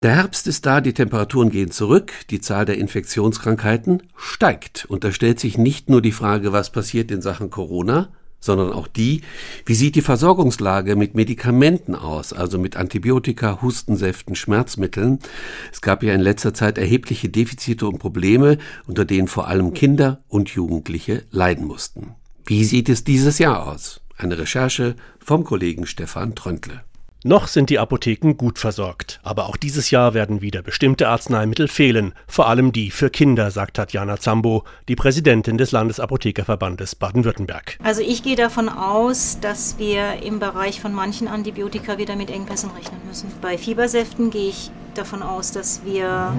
Der Herbst ist da, die Temperaturen gehen zurück, die Zahl der Infektionskrankheiten steigt. Und da stellt sich nicht nur die Frage, was passiert in Sachen Corona, sondern auch die, wie sieht die Versorgungslage mit Medikamenten aus, also mit Antibiotika, Hustensäften, Schmerzmitteln. Es gab ja in letzter Zeit erhebliche Defizite und Probleme, unter denen vor allem Kinder und Jugendliche leiden mussten. Wie sieht es dieses Jahr aus? Eine Recherche vom Kollegen Stefan Tröntle. Noch sind die Apotheken gut versorgt, aber auch dieses Jahr werden wieder bestimmte Arzneimittel fehlen, vor allem die für Kinder, sagt Tatjana Zambo, die Präsidentin des Landesapothekerverbandes Baden-Württemberg. Also ich gehe davon aus, dass wir im Bereich von manchen Antibiotika wieder mit Engpässen rechnen müssen. Bei Fiebersäften gehe ich davon aus, dass wir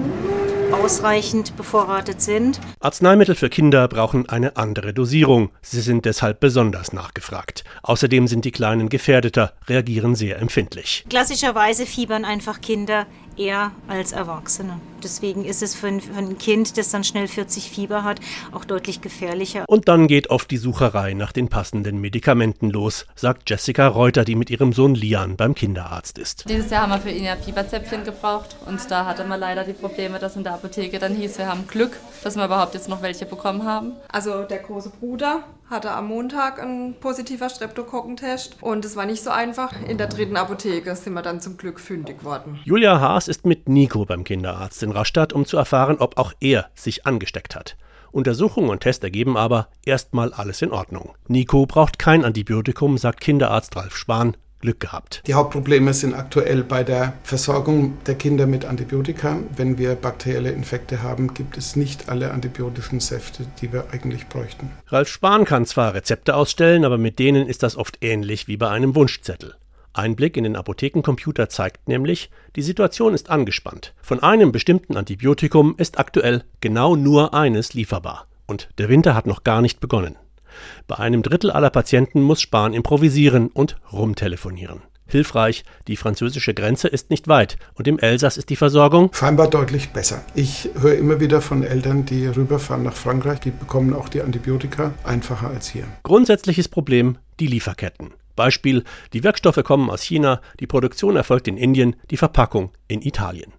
ausreichend bevorratet sind. Arzneimittel für Kinder brauchen eine andere Dosierung. Sie sind deshalb besonders nachgefragt. Außerdem sind die Kleinen gefährdeter, reagieren sehr empfindlich. Klassischerweise fiebern einfach Kinder eher als Erwachsene. Deswegen ist es für ein, für ein, Kind, das dann schnell 40 Fieber hat, auch deutlich gefährlicher. Und dann geht oft die Sucherei nach den passenden Medikamenten los, sagt Jessica Reuter, die mit ihrem Sohn Lian beim Kinderarzt ist. Dieses Jahr haben wir für ihn ja Fieberzäpfchen gebraucht und da hatte man leider die Probleme, dass in der Apotheke dann hieß, wir haben Glück, dass wir überhaupt jetzt noch welche bekommen haben. Also der große Bruder hatte am Montag ein positiver Streptokokkentest und es war nicht so einfach. In der dritten Apotheke sind wir dann zum Glück fündig worden. Julia Haas ist mit Nico beim Kinderarzt in Rastatt, um zu erfahren, ob auch er sich angesteckt hat. Untersuchung und Test ergeben aber erstmal alles in Ordnung. Nico braucht kein Antibiotikum, sagt Kinderarzt Ralf Spahn. Glück gehabt. Die Hauptprobleme sind aktuell bei der Versorgung der Kinder mit Antibiotika. Wenn wir bakterielle Infekte haben, gibt es nicht alle antibiotischen Säfte, die wir eigentlich bräuchten. Ralf Spahn kann zwar Rezepte ausstellen, aber mit denen ist das oft ähnlich wie bei einem Wunschzettel. Ein Blick in den Apothekencomputer zeigt nämlich, die Situation ist angespannt. Von einem bestimmten Antibiotikum ist aktuell genau nur eines lieferbar. Und der Winter hat noch gar nicht begonnen. Bei einem Drittel aller Patienten muss Spahn improvisieren und rumtelefonieren. Hilfreich, die französische Grenze ist nicht weit und im Elsass ist die Versorgung scheinbar deutlich besser. Ich höre immer wieder von Eltern, die rüberfahren nach Frankreich, die bekommen auch die Antibiotika einfacher als hier. Grundsätzliches Problem die Lieferketten. Beispiel, die Wirkstoffe kommen aus China, die Produktion erfolgt in Indien, die Verpackung in Italien.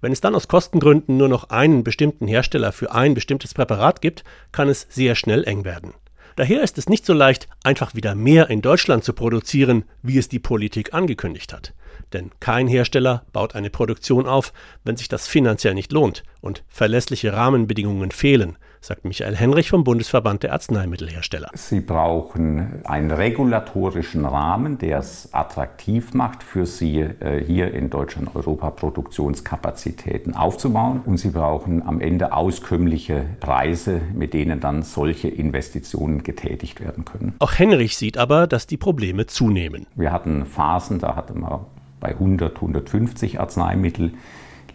Wenn es dann aus Kostengründen nur noch einen bestimmten Hersteller für ein bestimmtes Präparat gibt, kann es sehr schnell eng werden. Daher ist es nicht so leicht, einfach wieder mehr in Deutschland zu produzieren, wie es die Politik angekündigt hat. Denn kein Hersteller baut eine Produktion auf, wenn sich das finanziell nicht lohnt und verlässliche Rahmenbedingungen fehlen, sagt Michael Henrich vom Bundesverband der Arzneimittelhersteller. Sie brauchen einen regulatorischen Rahmen, der es attraktiv macht, für Sie äh, hier in Deutschland Europa Produktionskapazitäten aufzubauen. Und Sie brauchen am Ende auskömmliche Preise, mit denen dann solche Investitionen getätigt werden können. Auch Henrich sieht aber, dass die Probleme zunehmen. Wir hatten Phasen, da hatten wir bei 100, 150 Arzneimittel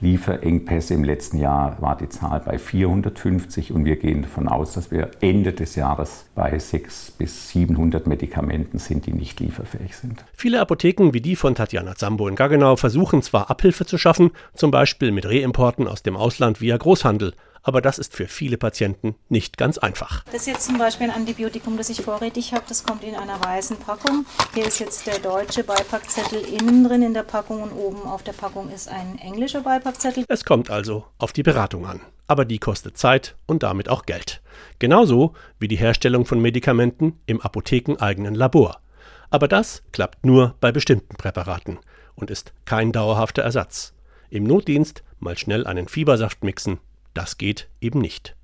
Lieferengpässe. Im letzten Jahr war die Zahl bei 450 und wir gehen davon aus, dass wir Ende des Jahres bei 600 bis 700 Medikamenten sind, die nicht lieferfähig sind. Viele Apotheken wie die von Tatjana Zambo in Gaggenau versuchen zwar Abhilfe zu schaffen, zum Beispiel mit Reimporten aus dem Ausland via Großhandel aber das ist für viele Patienten nicht ganz einfach. Das ist jetzt zum Beispiel ein Antibiotikum, das ich vorrätig habe. Das kommt in einer weißen Packung. Hier ist jetzt der deutsche Beipackzettel innen drin in der Packung und oben auf der Packung ist ein englischer Beipackzettel. Es kommt also auf die Beratung an. Aber die kostet Zeit und damit auch Geld. Genauso wie die Herstellung von Medikamenten im apothekeneigenen Labor. Aber das klappt nur bei bestimmten Präparaten und ist kein dauerhafter Ersatz. Im Notdienst mal schnell einen Fiebersaft mixen das geht eben nicht.